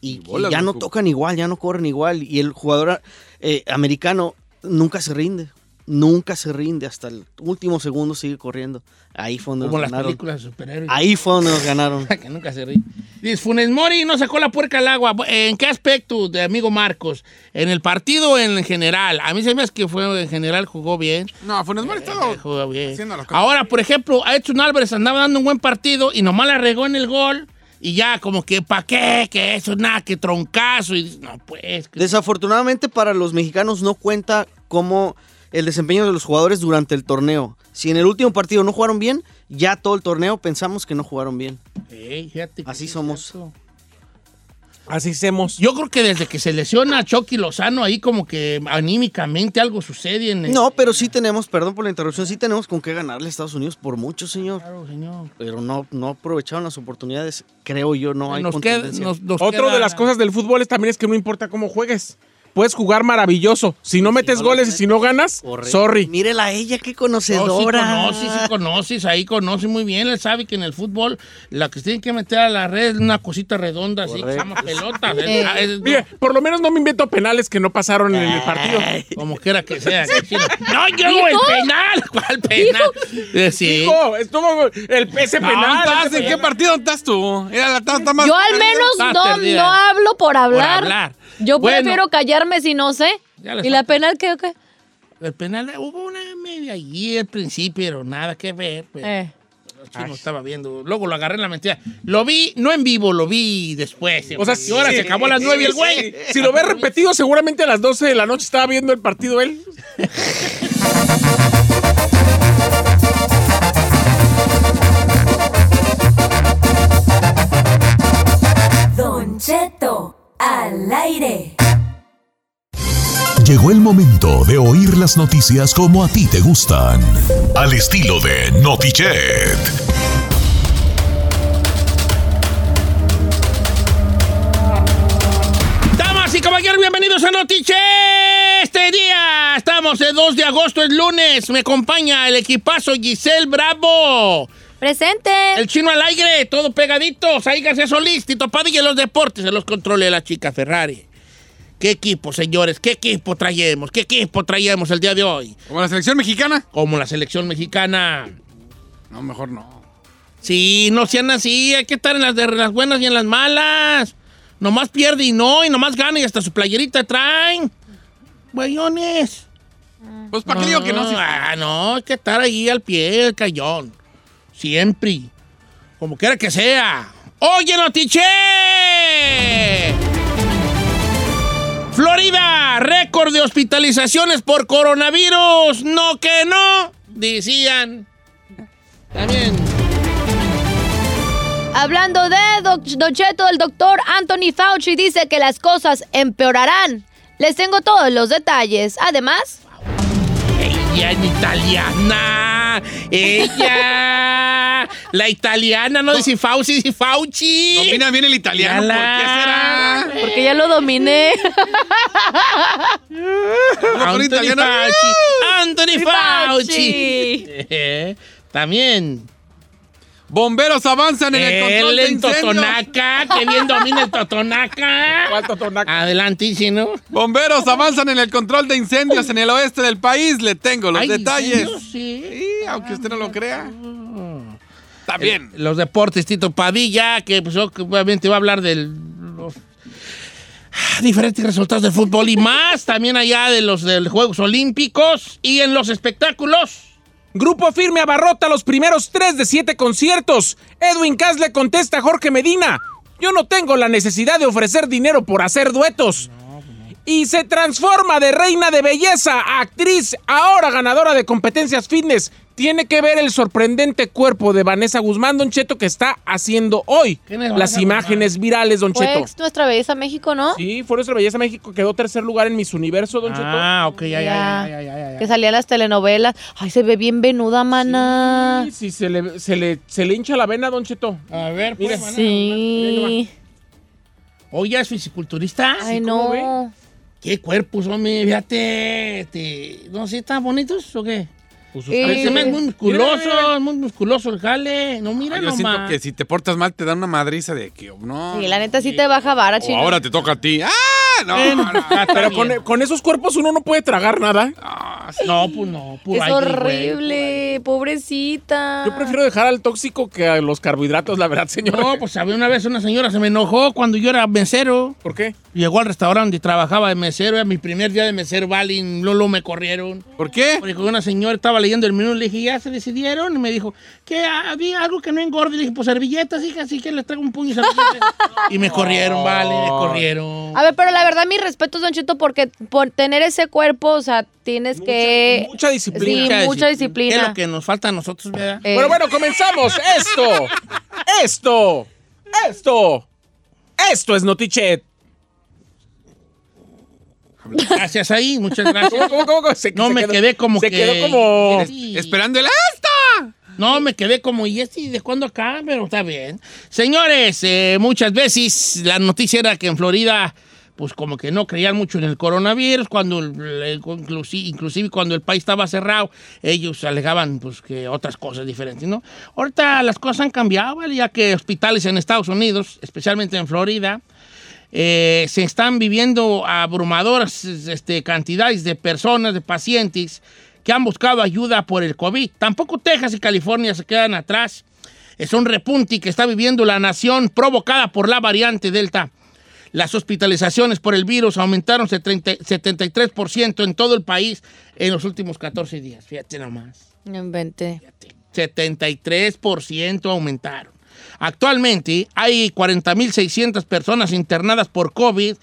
Y, ya no tocan igual, ya no corren igual. Y el jugador eh, americano nunca se rinde. Nunca se rinde, hasta el último segundo sigue corriendo. Ahí fue donde Como nos las películas de superhéroes. Ahí fue donde nos ganaron. que nunca se rinde. Dice, Funes Mori no sacó la puerca al agua. ¿En qué aspecto, de amigo Marcos? ¿En el partido o en general? A mí se me hace que fue en general jugó bien. No, Funes Mori eh, jugó bien. Ahora, por ejemplo, a Edson Álvarez andaba dando un buen partido y nomás la regó en el gol y ya como que, ¿para qué? Que eso, nada, que troncazo. Y no, pues. Desafortunadamente para los mexicanos no cuenta como el desempeño de los jugadores durante el torneo. Si en el último partido no jugaron bien, ya todo el torneo pensamos que no jugaron bien. Así somos. Así somos. Yo creo que desde que se lesiona a Chucky Lozano, ahí como que anímicamente algo sucede en No, pero sí tenemos, perdón por la interrupción, sí tenemos con qué ganarle a Estados Unidos por mucho, señor. Claro, señor. Pero no, no aprovecharon las oportunidades, creo yo, no hay nos Otro de las cosas del fútbol es, también es que no importa cómo juegues puedes jugar maravilloso. Si no metes goles y si no ganas, sorry. Mírela a ella, qué conocedora. No, sí conoces, sí conoces, ahí conoce muy bien. Él sabe que en el fútbol la que se tiene que meter a la red es una cosita redonda, así, que se llama pelota. Mire, por lo menos no me invento penales que no pasaron en el partido. Como quiera que sea. no, yo el penal. ¿Cuál penal? Eh, sí. Hijo, estuvo el, ese penal. ¿En qué partido estás tú? Era la, más yo al menos no, no hablo por hablar. Por hablar. Yo prefiero callarme si no sé. ¿Y la penal qué o qué? El penal hubo una media allí al principio, pero nada que ver. Pues. Eh. No estaba viendo. Luego lo agarré en la mentira. Lo vi, no en vivo, lo vi después. O sea, si ahora se acabó a las nueve el güey. Si lo ves repetido, seguramente a las 12 de la noche estaba viendo el partido él. Don Cheto al aire. Llegó el momento de oír las noticias como a ti te gustan. Al estilo de Notichet. Damas y caballeros, bienvenidos a Notichet. Este día estamos el 2 de agosto, es lunes. Me acompaña el equipazo Giselle Bravo. Presente. El chino al aire, todo pegadito. Ahí García Solís, Tito Padilla los deportes, se los controle la chica Ferrari. ¿Qué equipo, señores? ¿Qué equipo traemos? ¿Qué equipo traemos el día de hoy? ¿Como la selección mexicana? Como la selección mexicana. No, mejor no. Sí, no sean así. Hay que estar en las, de, las buenas y en las malas. Nomás pierde y no, y nomás gana y hasta su playerita traen. Güeyones. Pues para qué digo que no. Ah, no, hay que estar ahí al pie del cañón. Siempre. Como quiera que sea. ¡Oye, Notiche! Florida, récord de hospitalizaciones por coronavirus. No que no, decían. También. Hablando de Don Cheto, el doctor Anthony Fauci dice que las cosas empeorarán. Les tengo todos los detalles. Además... Ella es italiana. Ella. La italiana, no dice Fauci, dice Fauci. Domina bien el italiano. ¿Por qué será? Porque ya lo dominé. Anthony Fauci. Anthony Fauci. También. Bomberos avanzan en el control de El incendios. Totonaca, que bien domina el Totonaca. ¿Cuál Totonaca? Adelantísimo. Bomberos avanzan en el control de incendios en el oeste del país. Le tengo los Ay, detalles. Sí. Aunque usted no lo crea. Bien. Los deportes, Tito Padilla, que pues, obviamente va a hablar de los diferentes resultados del fútbol y más. También allá de los de los Juegos Olímpicos y en los espectáculos. Grupo Firme abarrota los primeros tres de siete conciertos. Edwin Cass le contesta a Jorge Medina. Yo no tengo la necesidad de ofrecer dinero por hacer duetos. Y se transforma de reina de belleza a actriz, ahora ganadora de competencias fitness. Tiene que ver el sorprendente cuerpo de Vanessa Guzmán, Don Cheto, que está haciendo hoy. ¿Quién es Las imágenes virales, Don Fue Cheto. ex nuestra belleza México, ¿no? Sí, fue nuestra belleza México, quedó tercer lugar en Miss Universo, Don Cheto. Ah, ok, ya, ya, Ya. ya, ya, ya, ya. Que salía en las telenovelas. Ay, se ve bien venuda, mana. Sí, sí, se le, se, le, se le hincha la vena, Don Cheto. A ver, Mira, pues, Sí. Hoy ya es fisiculturista. Ay, ¿cómo no. ¿Qué cuerpos, hombre? Fíjate. este, ¿No sé, están bonitos o qué? Pues Eh, Ay, se me es muy musculoso, Mira, mira, mira. muy musculoso el jale. No, mira Ay, yo siento que si te portas mal te dan una madriza de que no. Sí, la neta sí te baja vara, O chino. ahora te toca a ti. ¡Ah! No, no, no. ah, Pero con, con esos cuerpos uno no puede tragar nada. Ah, No, pues no. puro Es aire, güey. horrible, pobrecita. Yo prefiero dejar al tóxico que a los carbohidratos, la verdad, señor. No, pues había una vez una señora se me enojó cuando yo era mesero. ¿Por qué? Llegó al restaurante y trabajaba de mesero. Era mi primer día de mesero, vale, y Lolo me corrieron. ¿Por qué? Porque una señora estaba leyendo el menú, le dije, ¿ya se decidieron? Y me dijo, que había algo que no engorde. Le dije, pues servilletas, hija, así que les traigo un puño de servilletas. y me corrieron, vale, me corrieron. A ver, pero la verdad, mi respeto, Don Chito, porque por tener ese cuerpo, o sea, tienes que. mucha disciplina. Sí, mucha disciplina. Es lo que nos falta a nosotros, ¿verdad? Eh, Bueno, bueno, comenzamos. Esto, esto, esto, esto es Notichet. Gracias ahí, muchas gracias. ¿Cómo, cómo, cómo, cómo? Se- No se me quedó- quedé como se que... quedó como... Sí. Esperando el ¡Asta! No, me quedé como, ¿y este de cuándo acá? Pero está bien. Señores, eh, muchas veces la noticia era que en Florida, pues como que no creían mucho en el coronavirus, cuando inclusive cuando el país estaba cerrado, ellos alegaban pues que otras cosas diferentes, ¿no? Ahorita las cosas han cambiado. Ya que hospitales en Estados Unidos, especialmente en Florida, eh, se están viviendo abrumadoras este, cantidades de personas, de pacientes que han buscado ayuda por el COVID. Tampoco Texas y California se quedan atrás. Es un repunte que está viviendo la nación provocada por la variante Delta. Las hospitalizaciones por el virus aumentaron 70 73% en todo el país en los últimos 14 días. Fíjate nomás. No inventé. 73% aumentaron. Actualmente hay 40.600 personas internadas por COVID,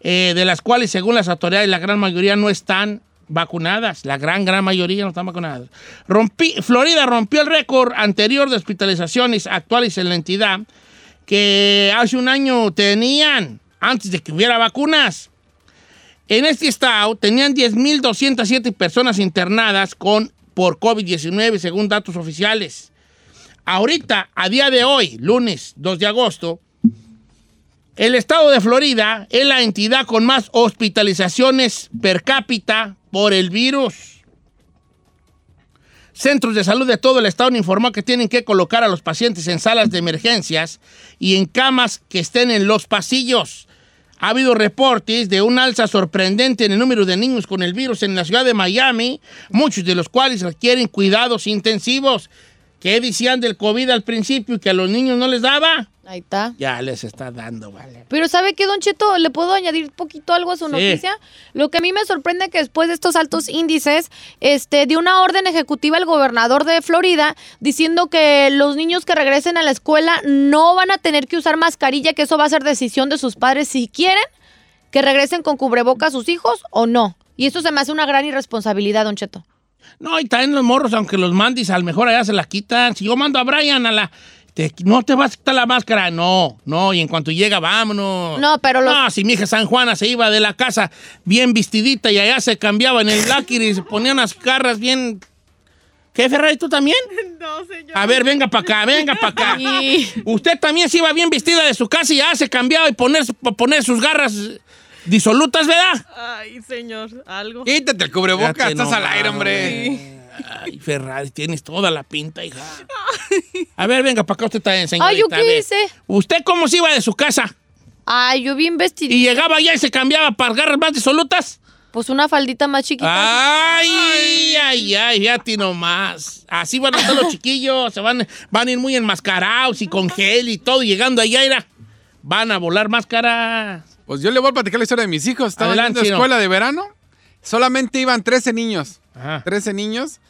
eh, de las cuales, según las autoridades, la gran mayoría no están vacunadas. La gran, gran mayoría no están vacunadas. Rompí- Florida rompió el récord anterior de hospitalizaciones actuales en la entidad que hace un año tenían, antes de que hubiera vacunas. En este estado tenían 10.207 personas internadas con, por COVID-19, según datos oficiales. Ahorita, a día de hoy, lunes 2 de agosto, el estado de Florida es la entidad con más hospitalizaciones per cápita por el virus. Centros de salud de todo el estado han informado que tienen que colocar a los pacientes en salas de emergencias y en camas que estén en los pasillos. Ha habido reportes de un alza sorprendente en el número de niños con el virus en la ciudad de Miami, muchos de los cuales requieren cuidados intensivos. ¿Qué decían del COVID al principio que a los niños no les daba? Ahí está. Ya les está dando, vale. Pero ¿sabe qué, Don Cheto? ¿Le puedo añadir poquito algo a su Sí. noticia? Lo que a mí me sorprende que después de estos altos índices, este, dio una orden ejecutiva el gobernador de Florida diciendo que los niños que regresen a la escuela no van a tener que usar mascarilla, que eso va a ser decisión de sus padres si quieren que regresen con cubreboca a sus hijos o no. Y esto se me hace una gran irresponsabilidad, Don Cheto. No, y también los morros, aunque los mandes, a lo mejor allá se las quitan. Si yo mando a Brian a la... no te vas a quitar la máscara. No, no, y en cuanto llega, vámonos. No, pero los... No, si mi hija San Juana se iba de la casa bien vestidita y allá se cambiaba en el Lucky y se ponían las carras bien ¿Qué, Ferrari, tú también? No, señor. A ver, venga para acá, venga para acá. Usted también se iba bien vestida de su casa y ya se cambiaba y poner, poner sus garras disolutas, ¿verdad? Ay, señor, algo. Quítate el cubreboca, estás al aire, hombre. Ay, Ferrari, tienes toda la pinta, hija. A ver, venga para acá, usted también, señorita. Ay, ¿yo qué hice? ¿Usted cómo se iba de su casa? Ay, yo bien vestida. ¿Y llegaba allá y se cambiaba para garras más disolutas? Pues una faldita más chiquita. Ay, ay, ay, ya ti nomás. Así van a estar los chiquillos, se van, van a ir muy enmascarados y con gel y todo, llegando allá, era, van a volar máscaras. Pues yo le voy a platicar la historia de mis hijos. Estaban en la escuela de verano, solamente iban 13 niños. Ajá. 13 niños.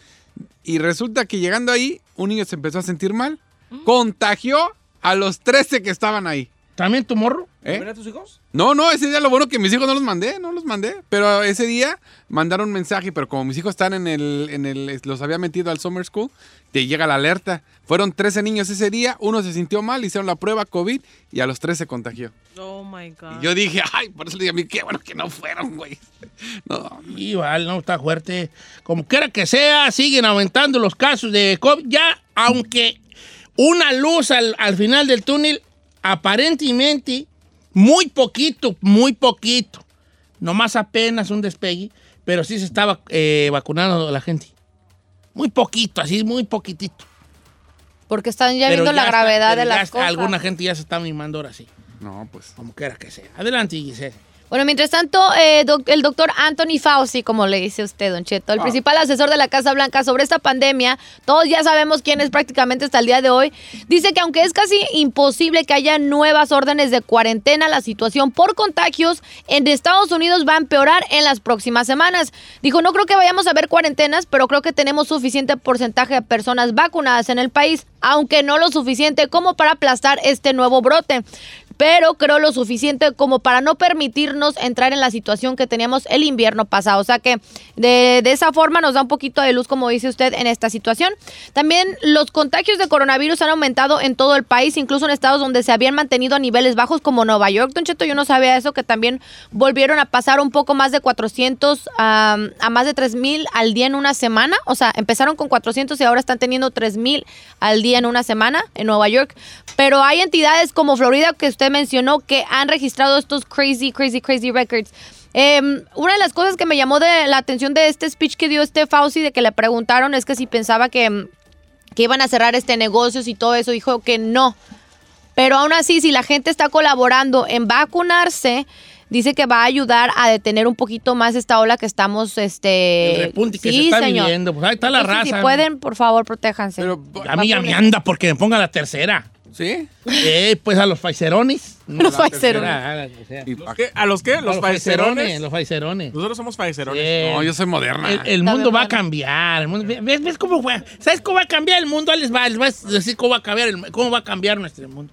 Y resulta que llegando ahí, un niño se empezó a sentir mal. Contagió a los 13 que estaban ahí. ¿También tu morro? ¿Eh? tus hijos? No, no, ese día lo bueno que mis hijos no los mandé, no los mandé. Pero ese día mandaron un mensaje, pero como mis hijos están en el, en el, los había metido al summer school, te llega la alerta. Fueron 13 niños ese día, uno se sintió mal, hicieron la prueba COVID y a los 13 se contagió. Oh my God. Y yo dije, ay, por eso le dije a mí, qué bueno que no fueron, güey. No. Igual, no está fuerte. Como quiera que sea, siguen aumentando los casos de COVID. Ya, aunque una luz al, al final del túnel aparentemente, muy poquito, muy poquito, nomás apenas un despegue, pero sí se estaba eh, vacunando la gente. Muy poquito, así, muy poquitito. Porque están ya viendo la gravedad de las cosas. Alguna gente ya se está mimando ahora sí. No, pues. Como quiera que sea. Adelante, Giselle. Bueno, mientras tanto, eh, el doctor Anthony Fauci, como le dice usted, Don Cheto, el ah. principal asesor de la Casa Blanca sobre esta pandemia, todos ya sabemos quién es prácticamente hasta el día de hoy, dice que aunque es casi imposible que haya nuevas órdenes de cuarentena, la situación por contagios en Estados Unidos va a empeorar en las próximas semanas. Dijo, no creo que vayamos a ver cuarentenas, pero creo que tenemos suficiente porcentaje de personas vacunadas en el país, aunque no lo suficiente como para aplastar este nuevo brote pero creo lo suficiente como para no permitirnos entrar en la situación que teníamos el invierno pasado. O sea que de, esa forma nos da un poquito de luz, como dice usted, en esta situación. También los contagios de coronavirus han aumentado en todo el país, incluso en estados donde se habían mantenido a niveles bajos como Nueva York. Don Cheto, yo no sabía eso, que también volvieron a pasar un poco más de 400 a, a más de 3 mil al día en una semana. O sea, empezaron con 400 y ahora están teniendo 3 mil al día en una semana en Nueva York. Pero hay entidades como Florida que usted mencionó que han registrado estos crazy, crazy, crazy records. Em, una de las cosas que me llamó de la atención de este speech que dio este Fauci, de que le preguntaron, es que si pensaba que, que iban a cerrar este negocio y todo eso, dijo que no. Pero aún así, si la gente está colaborando en vacunarse, dice que va a ayudar a detener un poquito más esta ola que estamos, este... El repunte que se está viviendo. Pues ahí está la raza. Si pueden, por favor, protéjanse. a mí ya me anda porque me ponga la tercera. ¿Sí? Eh, pues a los faicerones. los faicerones. ¿A los qué? ¿Los, faicerones? Los faicerones. Nosotros somos faicerones. no, yo soy moderna. El, mundo va a cambiar. ¿ves, cómo fue? ¿Sabes cómo va a cambiar el mundo? Les va, les va a decir cómo va a cambiar, cómo va a cambiar nuestro mundo.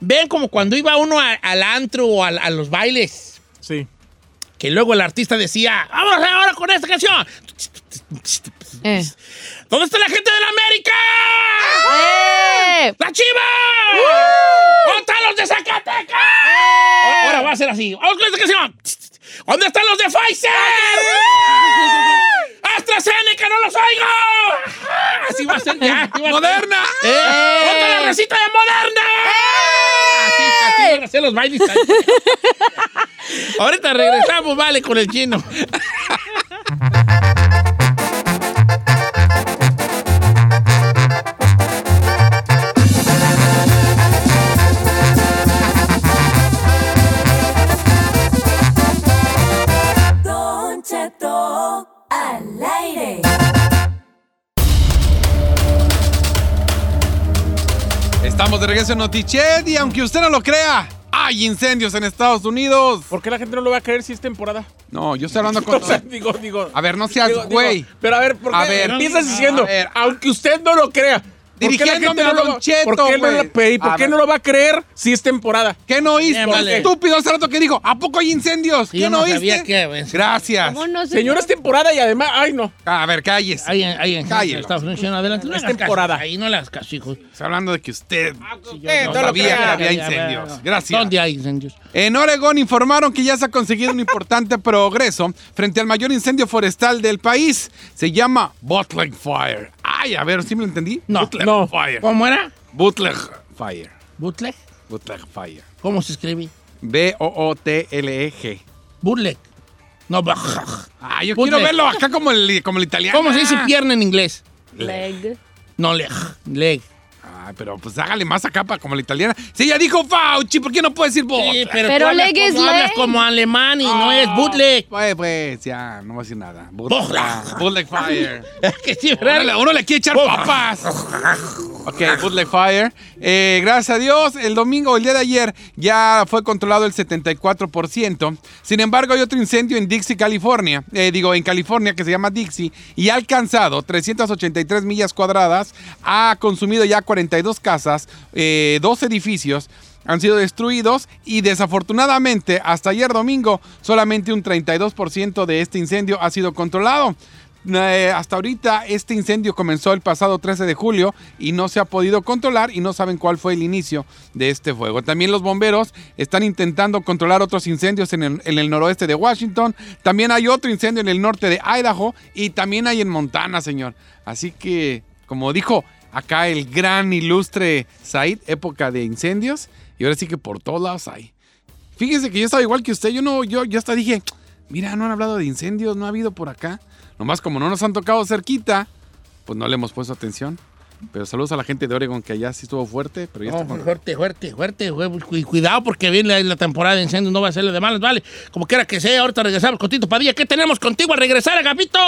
Ven como cuando iba uno al antro o a, los bailes. Sí. Que luego el artista decía, vamos ahora con esta canción. Eh. ¿Dónde está la gente de la América? ¡Eh! ¡La Chiva! ¿Dónde están los de Zacatecas? ¡Eh! Ahora va a ser así. Vamos con esta canción. ¿Dónde están los de Pfizer? ¡AstraZeneca, no los oigo! Así va a ser ya. ¡Moderna! ¡Eh! ¡Ponte la recita de Moderna! Así, así van a ser los bailes. Ahorita regresamos, vale, con el chino. Estamos de regreso en Notiched y aunque usted no lo crea, hay incendios en Estados Unidos. ¿Por qué la gente no lo va a creer si es temporada? No, yo estoy hablando con... digo, digo, a ver, no seas güey. Pero a ver, ¿por qué a ver, empiezas diciendo, aunque usted no lo crea? ¿Por qué Dirigiéndome a no Don lo, Cheto, ¿por qué no, lo- pe- ¿por A qué no va a creer si es temporada? ¿Qué no oíste? Bien, vale. Estúpido hace rato que digo, ¿a poco hay incendios? Sí, ¿Qué yo no no oíste? sabía pues, Gracias. ¿Cómo no? Señor, es temporada y además, ay no. A ver, cállese. Ahí en, ahí en. Estados Unidos, no, adelante. No Es temporada. Ahí no le hagas caso, hijo. Está hablando de que usted yo eh, no sabía que había incendios. Gracias. ¿Dónde hay incendios? En Oregón informaron que ya se ha conseguido un importante progreso frente al mayor incendio forestal del país. Se llama Bootleg Fire. Ay, a ver, ¿sí me lo entendí? No, no. Fire. ¿Cómo era? Bootleg Fire. ¿Bootleg? Bootleg Fire. ¿Cómo se escribe? B-O-O-T-L-E-G. Bootleg. No. Ah, yo Bootleg. quiero verlo acá como el, como el italiano. ¿Cómo se dice pierna en inglés? Leg. No, leg. Leg. Ay, pero pues hágale más acá para como la italiana. Si ella dijo Fauci, ¿por qué no puede decir Sí, Bootleg? pero, Pero tú hablas como, hablas leg. como alemán y no Ah, es bootleg. Pues, pues, ya, no voy a decir nada. Bootleg. Bootleg Fire. que sí, Uno uno le quiere echar papas. Ok, Bootleg Fire. Eh, gracias a Dios, el domingo, el día de ayer, ya fue controlado el 74%. Sin embargo, hay otro incendio en Dixie, California. Eh, digo, en California, que se llama Dixie, y ha alcanzado 383 millas cuadradas. Ha consumido ya 42 casas, eh, dos edificios han sido destruidos y desafortunadamente hasta ayer domingo solamente un 32% de este incendio ha sido controlado. Eh, hasta ahorita este incendio comenzó el pasado 13 de julio y no se ha podido controlar y no saben cuál fue el inicio de este fuego. También los bomberos están intentando controlar otros incendios en el noroeste de Washington. También hay otro incendio en el norte de Idaho y también hay en Montana, señor. Así que, como dijo acá el gran ilustre Said, época de incendios. Y ahora sí que por todos lados hay. Fíjese que yo estaba igual que usted. Yo no, yo, yo hasta dije, mira, no han hablado de incendios, no ha habido por acá. Nomás como no nos han tocado cerquita, pues no le hemos puesto atención. Pero saludos a la gente de Oregon que allá sí estuvo fuerte, pero ya No, está fuerte, fuerte, fuerte, güey. Cu- Cuidado porque viene la, temporada de incendios, no va a serle de malas, vale. Como quiera que sea, ahorita regresamos con Tito Padilla. ¿Qué tenemos contigo al regresar, Agapito?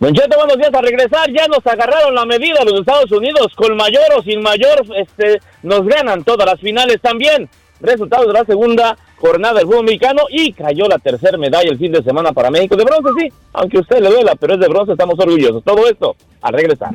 Don Cheto, buenos días. A regresar ya nos agarraron la medida los Estados Unidos. Con mayor o sin mayor, este, nos ganan todas las finales también. Resultados de la segunda jornada del fútbol mexicano y cayó la tercera medalla el fin de semana para México. De bronce, sí, aunque a usted le duela, pero es de bronce, estamos orgullosos. Todo esto al regresar.